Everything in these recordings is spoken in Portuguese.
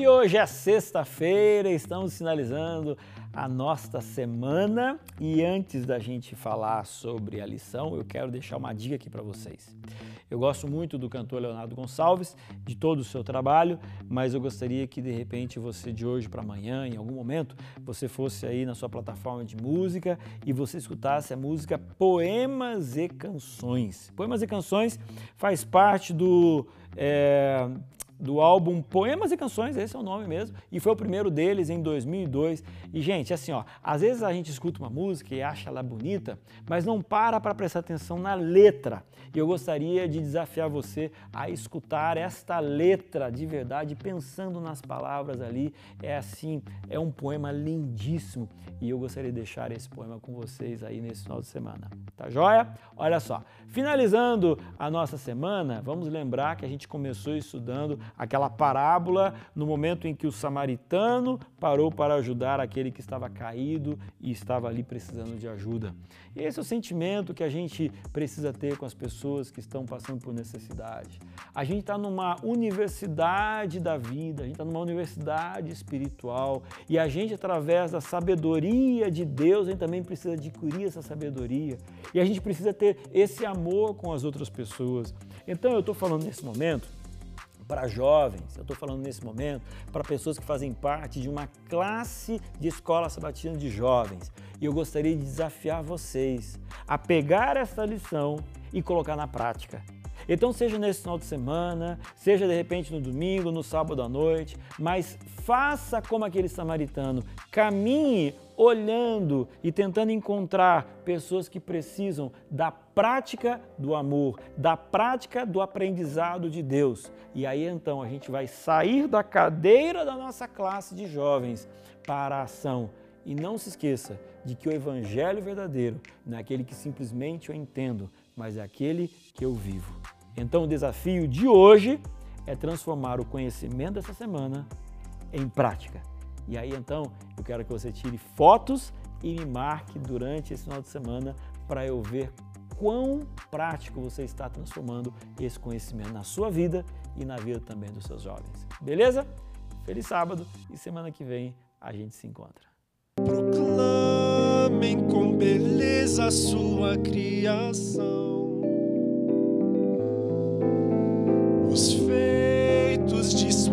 E hoje é sexta-feira, estamos finalizando a nossa semana e antes da gente falar sobre a lição, eu quero deixar uma dica aqui para vocês. Eu gosto muito do cantor Leonardo Gonçalves, de todo o seu trabalho, mas eu gostaria que de repente você de hoje para amanhã, em algum momento, você fosse aí na sua plataforma de música e você escutasse a música Poemas e Canções. Poemas e Canções faz parte do é, do álbum Poemas e Canções, esse é o nome mesmo, e foi o primeiro deles em 2002. E gente, assim, ó, às vezes a gente escuta uma música e acha ela bonita, mas não para para prestar atenção na letra. E eu gostaria de desafiar você a escutar esta letra de verdade, pensando nas palavras ali. É assim, é um poema lindíssimo e eu gostaria de deixar esse poema com vocês aí nesse final de semana. Tá joia? Olha só, finalizando a nossa semana, vamos lembrar que a gente começou estudando aquela parábola no momento em que o samaritano parou para ajudar aquele que estava caído e estava ali precisando de ajuda. Esse é o sentimento que a gente precisa ter com as pessoas que estão passando por necessidade. A gente está numa universidade da vida, a gente está numa universidade espiritual e a gente, através da sabedoria de Deus, a gente também precisa adquirir essa sabedoria e a gente precisa ter esse amor com as outras pessoas. Então, eu estou falando nesse momento para jovens, eu estou falando nesse momento para pessoas que fazem parte de uma classe de escola sabatina de jovens. E eu gostaria de desafiar vocês a pegar essa lição e colocar na prática. Então, seja nesse final de semana, seja de repente no domingo, no sábado à noite, mas faça como aquele samaritano, caminhe olhando e tentando encontrar pessoas que precisam da prática do amor, da prática do aprendizado de Deus. E aí então a gente vai sair da cadeira da nossa classe de jovens para a ação. E não se esqueça de que o evangelho verdadeiro não é aquele que simplesmente eu entendo, mas é aquele que eu vivo. Então o desafio de hoje é transformar o conhecimento dessa semana em prática. E aí então eu quero que você tire fotos e me marque durante esse final de semana para eu ver quão prático você está transformando esse conhecimento na sua vida e na vida também dos seus jovens. Beleza? Feliz sábado e semana que vem a gente se encontra. Proclamem com beleza sua criação.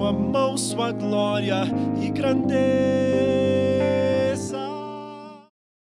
Sua mão, sua glória e grandeza.